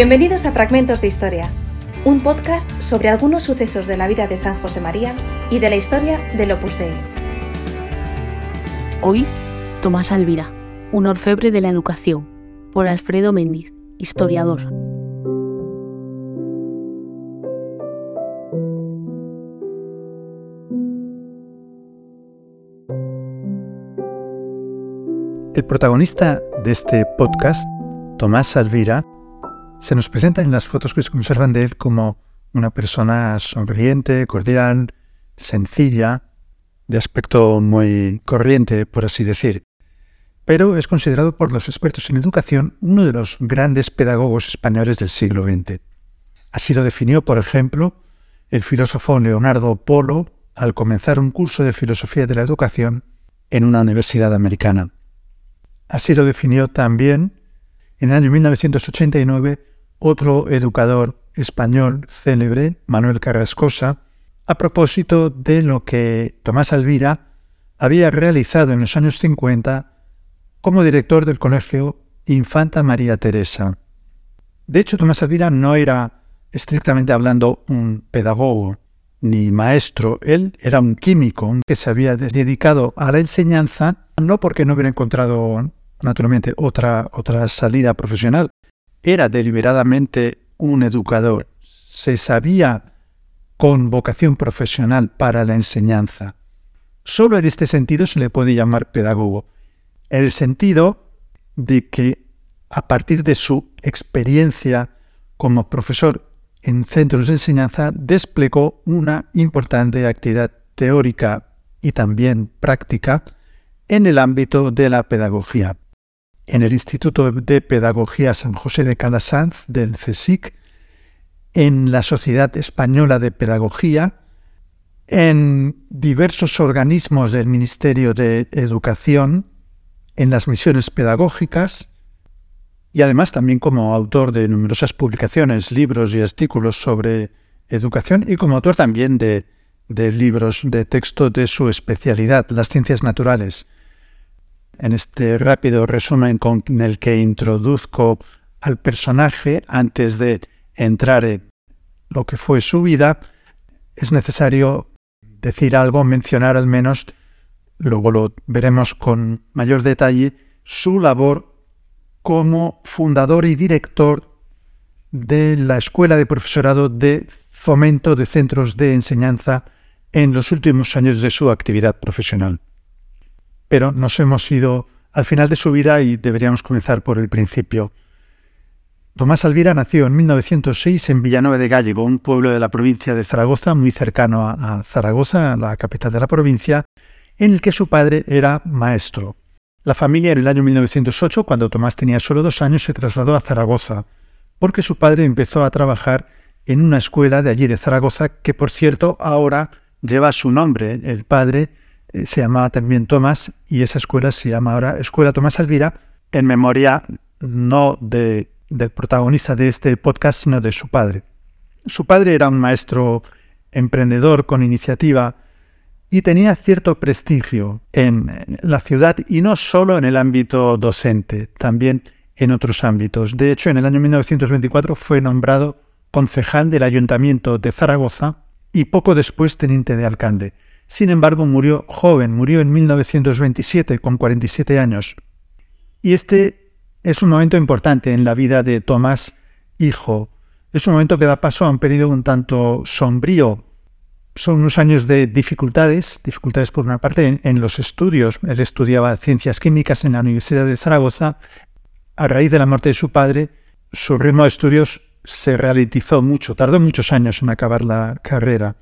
Bienvenidos a Fragmentos de Historia, un podcast sobre algunos sucesos de la vida de San José María y de la historia del Opus Dei. Hoy, Tomás Alvira, un orfebre de la educación, por Alfredo Méndez, historiador. El protagonista de este podcast, Tomás Alvira, se nos presenta en las fotos que se conservan de él como una persona sonriente, cordial, sencilla, de aspecto muy corriente, por así decir. Pero es considerado por los expertos en educación uno de los grandes pedagogos españoles del siglo XX. Así lo definió, por ejemplo, el filósofo Leonardo Polo al comenzar un curso de filosofía de la educación en una universidad americana. Así lo definió también en el año 1989 otro educador español célebre, Manuel Carrascosa, a propósito de lo que Tomás Alvira había realizado en los años 50 como director del colegio Infanta María Teresa. De hecho, Tomás Alvira no era, estrictamente hablando, un pedagogo ni maestro, él era un químico que se había dedicado a la enseñanza, no porque no hubiera encontrado naturalmente, otra, otra salida profesional. Era deliberadamente un educador. Se sabía con vocación profesional para la enseñanza. Solo en este sentido se le puede llamar pedagogo. En el sentido de que a partir de su experiencia como profesor en centros de enseñanza desplegó una importante actividad teórica y también práctica en el ámbito de la pedagogía en el Instituto de Pedagogía San José de Calasanz del CSIC, en la Sociedad Española de Pedagogía, en diversos organismos del Ministerio de Educación, en las misiones pedagógicas y además también como autor de numerosas publicaciones, libros y artículos sobre educación y como autor también de, de libros de texto de su especialidad, las ciencias naturales en este rápido resumen con el que introduzco al personaje antes de entrar en lo que fue su vida, es necesario decir algo, mencionar al menos, luego lo veremos con mayor detalle, su labor como fundador y director de la Escuela de Profesorado de Fomento de Centros de Enseñanza en los últimos años de su actividad profesional pero nos hemos ido al final de su vida y deberíamos comenzar por el principio. Tomás Alvira nació en 1906 en Villanueva de Gallego, un pueblo de la provincia de Zaragoza, muy cercano a, Zaragoza, la capital de la provincia, en el que su padre era maestro. La familia en el año 1908, cuando Tomás tenía solo dos años, se trasladó a Zaragoza, porque su padre empezó a trabajar en una escuela de allí de Zaragoza, que por cierto ahora lleva su nombre. El padre eh, se llamaba también Tomás y esa escuela se llama ahora Escuela Tomás Alvira en memoria no de, del protagonista de este podcast, sino de su padre. Su padre era un maestro emprendedor con iniciativa y tenía cierto prestigio en la ciudad y no solo en el ámbito docente, también en otros ámbitos. De hecho, en el año 1924 fue nombrado concejal del Ayuntamiento de Zaragoza y poco después teniente de alcalde. Sin embargo, murió joven, murió en 1927 con 47 años. Y este es un momento importante en la vida de Tomás hijo. Es un momento que da paso a un periodo un tanto sombrío. Son unos años de dificultades, dificultades por una parte en, los estudios. Él estudiaba ciencias químicas en la Universidad de Zaragoza. A raíz de la muerte de su padre, su ritmo de estudios se ralentizó mucho, tardó muchos años en acabar la carrera.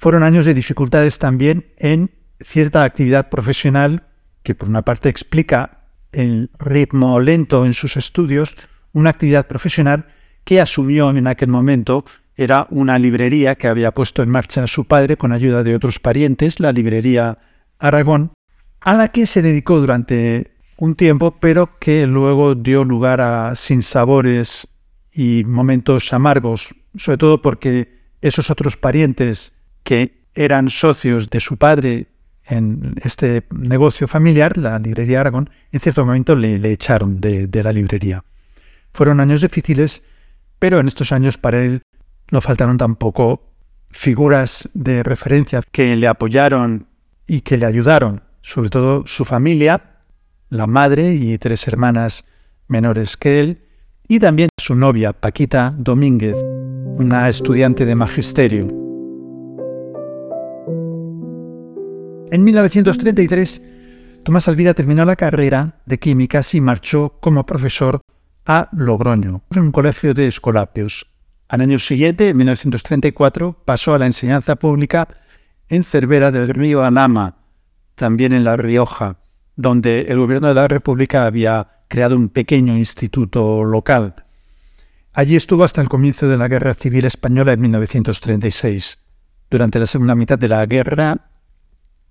Fueron años de dificultades también en cierta actividad profesional que por una parte explica el ritmo lento en sus estudios, una actividad profesional que asumió en aquel momento era una librería que había puesto en marcha su padre con ayuda de otros parientes, la librería Aragón, a la que se dedicó durante un tiempo, pero que luego dio lugar a sinsabores y momentos amargos, sobre todo porque esos otros parientes que eran socios de su padre en este negocio familiar, la librería Aragón, en cierto momento le, echaron de, la librería. Fueron años difíciles, pero en estos años para él no faltaron tampoco figuras de referencia que le apoyaron y que le ayudaron, sobre todo su familia, la madre y tres hermanas menores que él, y también su novia, Paquita Domínguez, una estudiante de magisterio. En 1933, Tomás Alvira terminó la carrera de químicas y marchó como profesor a Logroño, en un colegio de Escolapios. Al año siguiente, en 1934, pasó a la enseñanza pública en Cervera del Río Anama, también en La Rioja, donde el gobierno de la República había creado un pequeño instituto local. Allí estuvo hasta el comienzo de la Guerra Civil Española en 1936. Durante la segunda mitad de la guerra,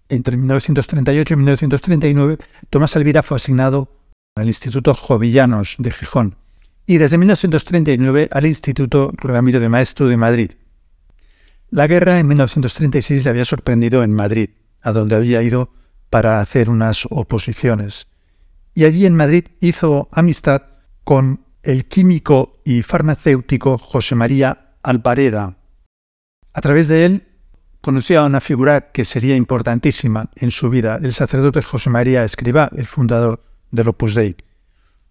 entre 1938 y 1939, Tomás Alvira fue asignado al Instituto Jovillanos de Gijón y desde 1939 al Instituto Ramiro de Maestro de Madrid. La guerra en 1936 le había sorprendido en Madrid, a donde había ido para hacer unas oposiciones. Y allí en Madrid hizo amistad con el químico y farmacéutico José María Alpareda. A través de él conoció a una figura que sería importantísima en su vida, el sacerdote José María Escribá, el fundador del Opus Dei.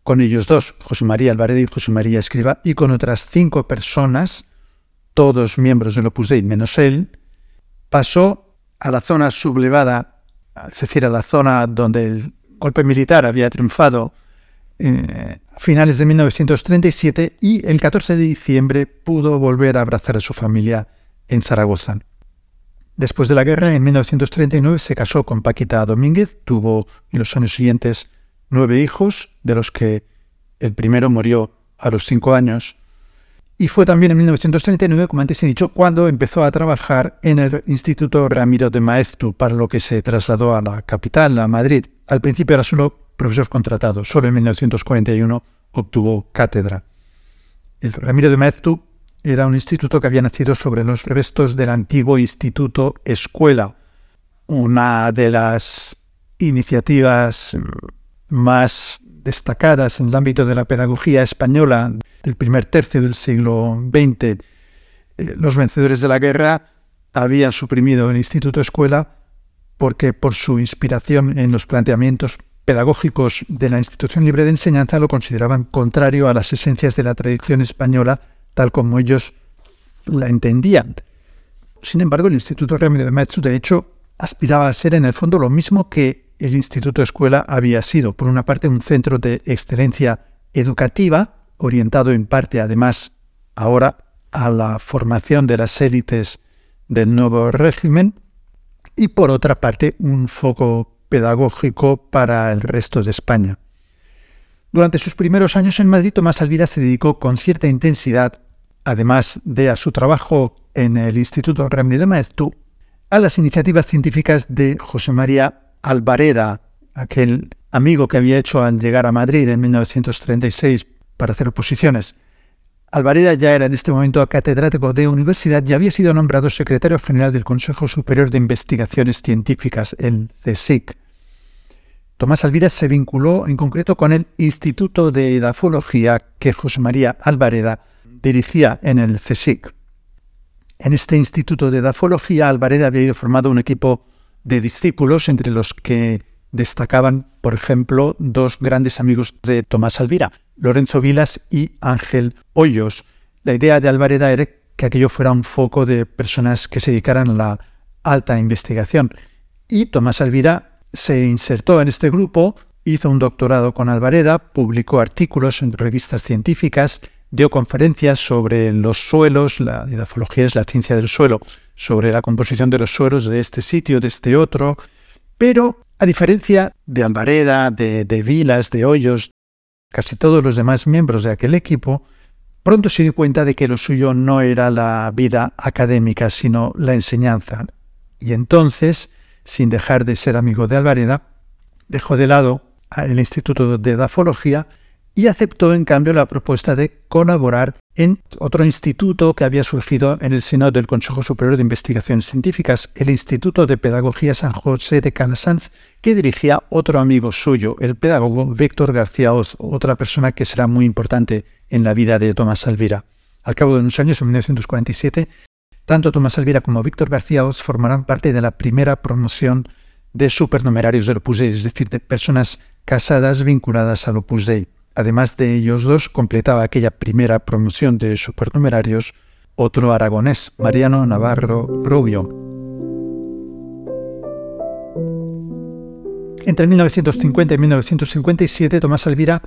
Con ellos dos, José María Alvareda y José María Escribá, y con otras cinco personas, todos miembros del Opus Dei menos él, pasó a la zona sublevada es decir, a la zona donde el golpe militar había triunfado eh, a finales de 1937 y el 14 de diciembre pudo volver a abrazar a su familia en Zaragoza. Después de la guerra, en 1939, se casó con Paquita Domínguez, tuvo en los años siguientes nueve hijos, de los que el primero murió a los cinco años, y fue también en 1939, como antes he dicho, cuando empezó a trabajar en el Instituto Ramiro de Maeztu, para lo que se trasladó a la capital, a Madrid. Al principio era solo profesor contratado, solo en 1941 obtuvo cátedra. El Ramiro de Maeztu era un instituto que había nacido sobre los restos del antiguo Instituto Escuela, una de las iniciativas más destacadas en el ámbito de la pedagogía española del primer tercio del siglo XX. Eh, los vencedores de la guerra habían suprimido el Instituto Escuela porque por su inspiración en los planteamientos pedagógicos de la institución libre de enseñanza lo consideraban contrario a las esencias de la tradición española tal como ellos la entendían. Sin embargo, el Instituto Ramiro de Maestro, de hecho, aspiraba a ser en el fondo lo mismo que el Instituto Escuela había sido, por una parte, un centro de excelencia educativa, orientado en parte, además, ahora a la formación de las élites del nuevo régimen, y por otra parte, un foco pedagógico para el resto de España. Durante sus primeros años en Madrid, Tomás Alvira se dedicó con cierta intensidad, además de a su trabajo en el Instituto Ramiro de Maeztu, a las iniciativas científicas de José María Alvareda, aquel amigo que había hecho al llegar a Madrid en 1936 para hacer oposiciones. Alvareda ya era en este momento catedrático de universidad y había sido nombrado secretario general del Consejo Superior de Investigaciones Científicas, el CSIC. Tomás Alvira se vinculó en concreto con el Instituto de Edafología que José María Alvareda dirigía en el CSIC. En este Instituto de Edafología, Alvareda había formado un equipo de discípulos entre los que destacaban, por ejemplo, dos grandes amigos de Tomás Alvira, Lorenzo Vilas y Ángel Hoyos. La idea de Alvareda era que aquello fuera un foco de personas que se dedicaran a la alta investigación. Y Tomás Alvira se insertó en este grupo, hizo un doctorado con Alvareda, publicó artículos en revistas científicas, dio conferencias sobre los suelos, la edafología es la ciencia del suelo, sobre la composición de los suelos de este sitio, de este otro, pero a diferencia de Alvareda, de, de Vilas, de Hoyos, casi todos los demás miembros de aquel equipo, pronto se dio cuenta de que lo suyo no era la vida académica, sino la enseñanza. Y entonces, sin dejar de ser amigo de Alvareda, dejó de lado el Instituto de Edafología y aceptó en cambio la propuesta de colaborar en otro instituto que había surgido en el seno del Consejo Superior de Investigaciones Científicas, el Instituto de Pedagogía San José de Calasanz, que dirigía otro amigo suyo, el pedagogo Víctor García Oz, otra persona que será muy importante en la vida de Tomás Alvira. Al cabo de unos años, en 1947, tanto Tomás Alvira como Víctor García Oz formarán parte de la primera promoción de supernumerarios del Opus Dei, es decir, de personas casadas vinculadas al Opus Dei. Además de ellos dos, completaba aquella primera promoción de supernumerarios otro aragonés, Mariano Navarro Rubio. Entre 1950 y 1957, Tomás Alvira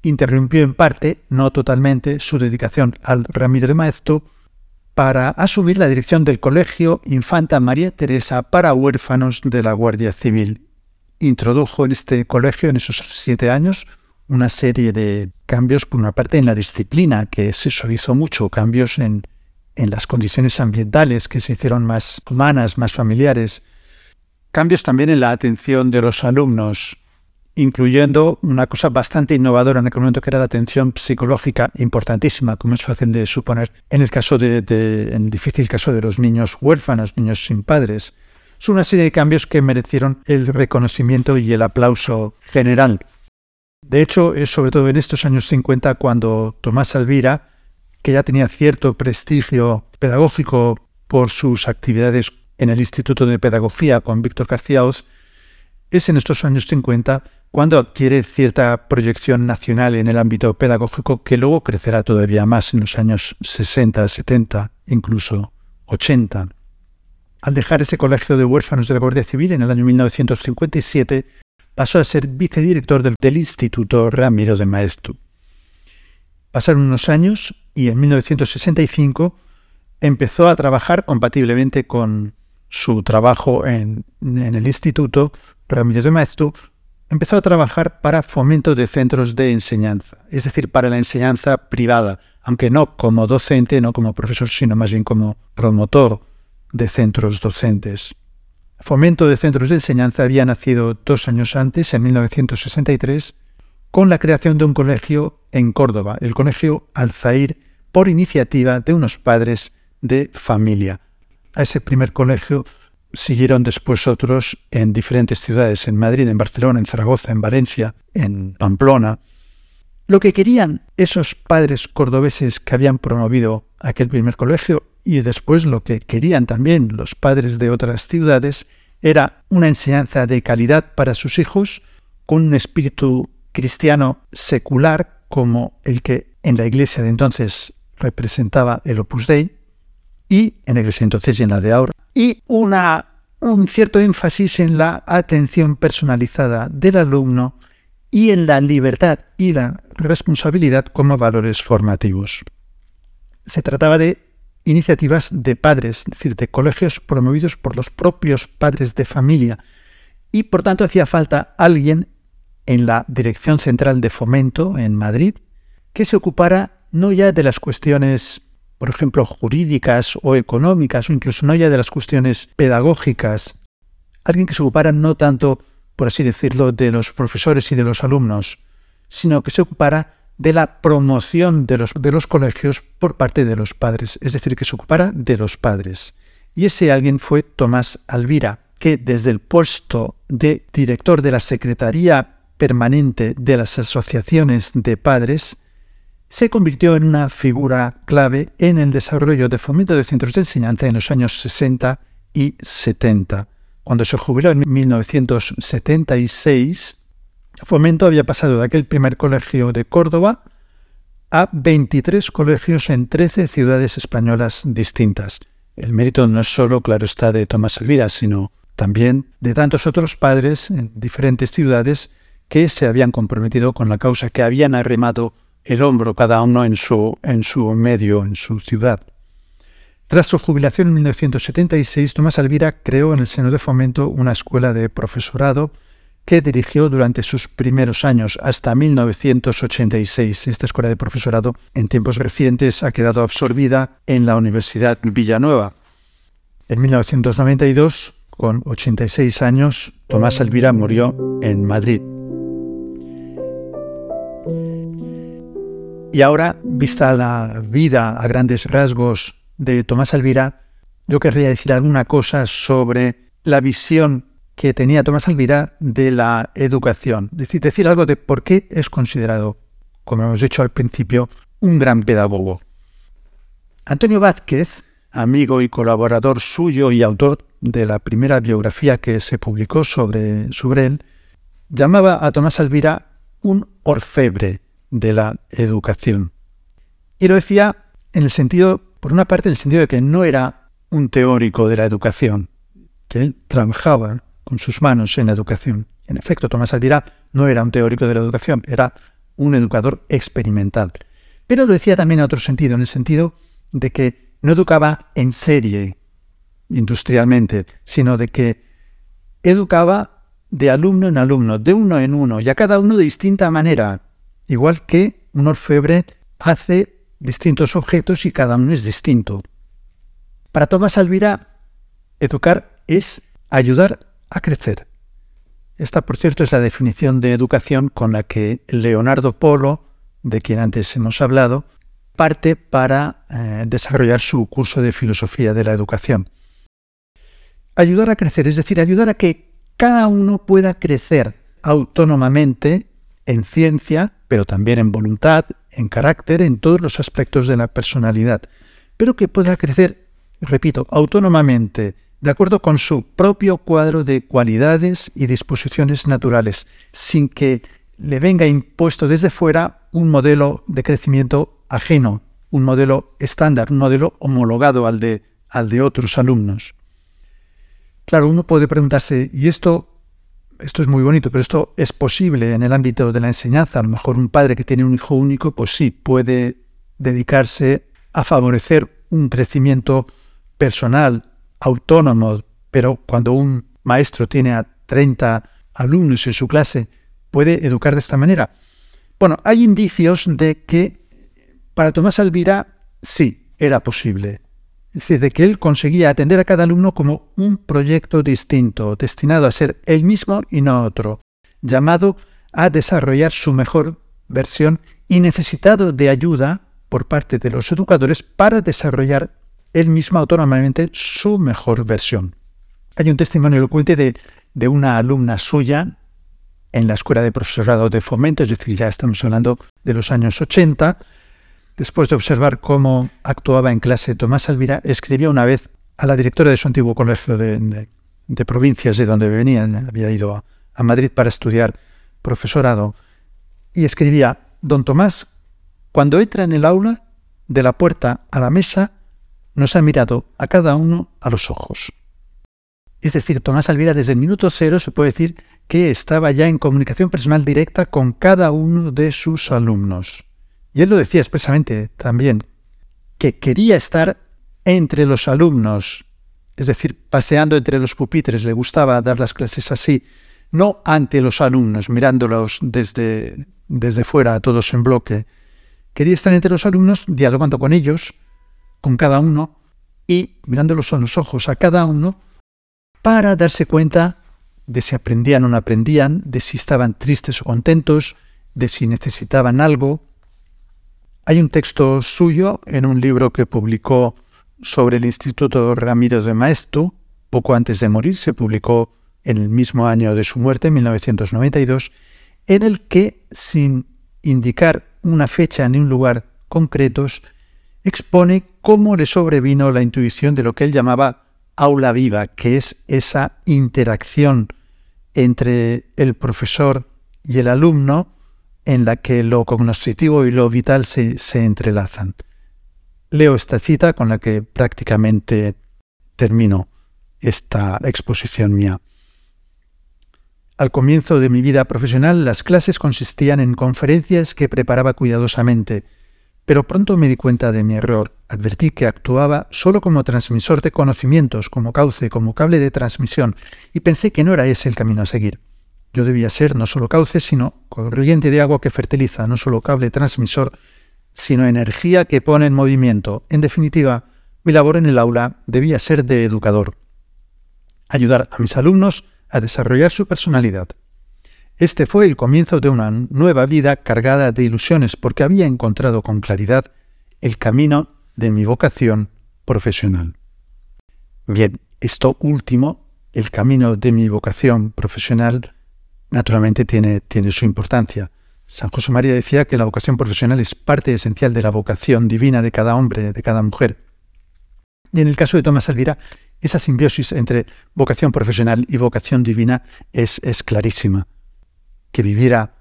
interrumpió en parte, no totalmente, su dedicación al Ramiro de Maeztu para asumir la dirección del Colegio Infanta María Teresa para huérfanos de la Guardia Civil. Introdujo en este colegio, en esos siete años, una serie de cambios, por una parte en la disciplina, que se hizo mucho, cambios en, en las condiciones ambientales, que se hicieron más humanas, más familiares, cambios también en la atención de los alumnos, incluyendo una cosa bastante innovadora en aquel momento que era la atención psicológica importantísima, como es fácil de suponer, en el caso de, en el difícil caso de los niños huérfanos, niños sin padres. Son una serie de cambios que merecieron el reconocimiento y el aplauso general. De hecho, es sobre todo en estos años 50 cuando Tomás Alvira, que ya tenía cierto prestigio pedagógico por sus actividades en el Instituto de Pedagogía con Víctor García Oz, es en estos años 50 cuando adquiere cierta proyección nacional en el ámbito pedagógico que luego crecerá todavía más en los años 60, 70, incluso 80. Al dejar ese colegio de huérfanos de la Guardia Civil en el año 1957, pasó a ser vicedirector del, Instituto Ramiro de Maeztu. Pasaron unos años y en 1965 empezó a trabajar compatiblemente con su trabajo en, el Instituto Ramiro de Maeztu, empezó a trabajar para fomento de centros de enseñanza, es decir, para la enseñanza privada, aunque no como docente, no como profesor, sino más bien como promotor de centros docentes. Fomento de Centros de Enseñanza había nacido dos años antes, en 1963, con la creación de un colegio en Córdoba, el Colegio Alzair, por iniciativa de unos padres de familia. A ese primer colegio siguieron después otros en diferentes ciudades, en Madrid, en Barcelona, en Zaragoza, en Valencia, en Pamplona. Lo que querían esos padres cordobeses que habían promovido aquel primer colegio y después lo que querían también los padres de otras ciudades era una enseñanza de calidad para sus hijos con un espíritu cristiano secular como el que en la iglesia de entonces representaba el Opus Dei y en la iglesia entonces y en la de ahora y una, un cierto énfasis en la atención personalizada del alumno y en la libertad y la responsabilidad como valores formativos. Se trataba de iniciativas de padres, es decir, de colegios promovidos por los propios padres de familia. Y por tanto hacía falta alguien en la Dirección Central de Fomento en Madrid que se ocupara no ya de las cuestiones, por ejemplo, jurídicas o económicas, o incluso no ya de las cuestiones pedagógicas, alguien que se ocupara no tanto, por así decirlo, de los profesores y de los alumnos, sino que se ocupara de la promoción de los, de los colegios por parte de los padres, es decir, que se ocupara de los padres. Y ese alguien fue Tomás Alvira, que desde el puesto de director de la Secretaría Permanente de las Asociaciones de Padres, se convirtió en una figura clave en el desarrollo de fomento de centros de enseñanza en los años 60 y 70. Cuando se jubiló en 1976, Fomento había pasado de aquel primer colegio de Córdoba a 23 colegios en 13 ciudades españolas distintas. El mérito no es solo, claro está, de Tomás Elvira, sino también de tantos otros padres en diferentes ciudades que se habían comprometido con la causa, que habían arremado el hombro cada uno en su, en su medio, en su ciudad. Tras su jubilación en 1976, Tomás Alvira creó en el seno de Fomento una escuela de profesorado que dirigió durante sus primeros años hasta 1986. Esta escuela de profesorado en tiempos recientes ha quedado absorbida en la Universidad Villanueva. En 1992, con 86 años, Tomás Elvira murió en Madrid. Y ahora, vista la vida a grandes rasgos de Tomás Alvira, yo querría decir alguna cosa sobre la visión que tenía Tomás Alvira de la educación. Decir, decir algo de por qué es considerado, como hemos dicho al principio, un gran pedagogo. Antonio Vázquez, amigo y colaborador suyo y autor de la primera biografía que se publicó sobre, sobre él, llamaba a Tomás Alvira un orfebre de la educación. Y lo decía en el sentido, por una parte, en el sentido de que no era un teórico de la educación, que él trabajaba con sus manos en la educación. En efecto, Tomás Alvira no era un teórico de la educación, era un educador experimental. Pero lo decía también en otro sentido, en el sentido de que no educaba en serie, industrialmente, sino de que educaba de alumno en alumno, de uno en uno, y a cada uno de distinta manera, igual que un orfebre hace distintos objetos y cada uno es distinto. Para Tomás Alvira, educar es ayudar a crecer. Esta, por cierto, es la definición de educación con la que Leonardo Polo, de quien antes hemos hablado, parte para eh, desarrollar su curso de filosofía de la educación. Ayudar a crecer, es decir, ayudar a que cada uno pueda crecer autónomamente en ciencia, pero también en voluntad, en carácter, en todos los aspectos de la personalidad, pero que pueda crecer, repito, autónomamente, de acuerdo con su propio cuadro de cualidades y disposiciones naturales, sin que le venga impuesto desde fuera un modelo de crecimiento ajeno, un modelo estándar, un modelo homologado al de, otros alumnos. Claro, uno puede preguntarse, ¿y esto esto es muy bonito, pero esto es posible en el ámbito de la enseñanza. A lo mejor un padre que tiene un hijo único, pues sí, puede dedicarse a favorecer un crecimiento personal, autónomo, pero cuando un maestro tiene a 30 alumnos en su clase, puede educar de esta manera. Bueno, hay indicios de que para Tomás Alvira sí era posible. Es decir, de que él conseguía atender a cada alumno como un proyecto distinto, destinado a ser él mismo y no otro, llamado a desarrollar su mejor versión y necesitado de ayuda por parte de los educadores para desarrollar él mismo autónomamente su mejor versión. Hay un testimonio elocuente de, de una alumna suya en la Escuela de Profesorado de Fomento, es decir, ya estamos hablando de los años 80, Después de observar cómo actuaba en clase Tomás Alvira, escribió una vez a la directora de su antiguo colegio de, provincias de donde venía, había ido a, Madrid para estudiar profesorado, y escribía, Don Tomás, cuando entra en el aula, de la puerta a la mesa, nos ha mirado a cada uno a los ojos. Es decir, Tomás Alvira desde el minuto cero se puede decir que estaba ya en comunicación personal directa con cada uno de sus alumnos. Y él lo decía expresamente también, que quería estar entre los alumnos, es decir, paseando entre los pupitres, le gustaba dar las clases así, no ante los alumnos, mirándolos desde, desde fuera, todos en bloque. Quería estar entre los alumnos, dialogando con ellos, con cada uno, y mirándolos a los ojos a cada uno, para darse cuenta de si aprendían o no aprendían, de si estaban tristes o contentos, de si necesitaban algo, hay un texto suyo en un libro que publicó sobre el Instituto Ramírez de Maestu, poco antes de morir, se publicó en el mismo año de su muerte, en 1992, en el que, sin indicar una fecha ni un lugar concretos, expone cómo le sobrevino la intuición de lo que él llamaba aula viva, que es esa interacción entre el profesor y el alumno en la que lo cognoscitivo y lo vital se, se entrelazan. Leo esta cita con la que prácticamente termino esta exposición mía. Al comienzo de mi vida profesional, las clases consistían en conferencias que preparaba cuidadosamente, pero pronto me di cuenta de mi error. Advertí que actuaba solo como transmisor de conocimientos, como cauce, como cable de transmisión, y pensé que no era ese el camino a seguir. Yo debía ser no solo cauce, sino corriente de agua que fertiliza, no solo cable transmisor, sino energía que pone en movimiento. En definitiva, mi labor en el aula debía ser de educador, ayudar a mis alumnos a desarrollar su personalidad. Este fue el comienzo de una nueva vida cargada de ilusiones porque había encontrado con claridad el camino de mi vocación profesional. Bien, esto último, el camino de mi vocación profesional, naturalmente tiene, tiene su importancia. San José María decía que la vocación profesional es parte esencial de la vocación divina de cada hombre, de cada mujer. Y en el caso de Tomás Alvira, esa simbiosis entre vocación profesional y vocación divina es, es clarísima. Que viviera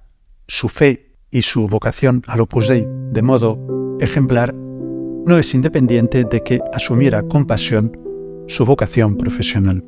su fe y su vocación al Opus Dei de modo ejemplar no es independiente de que asumiera con pasión su vocación profesional.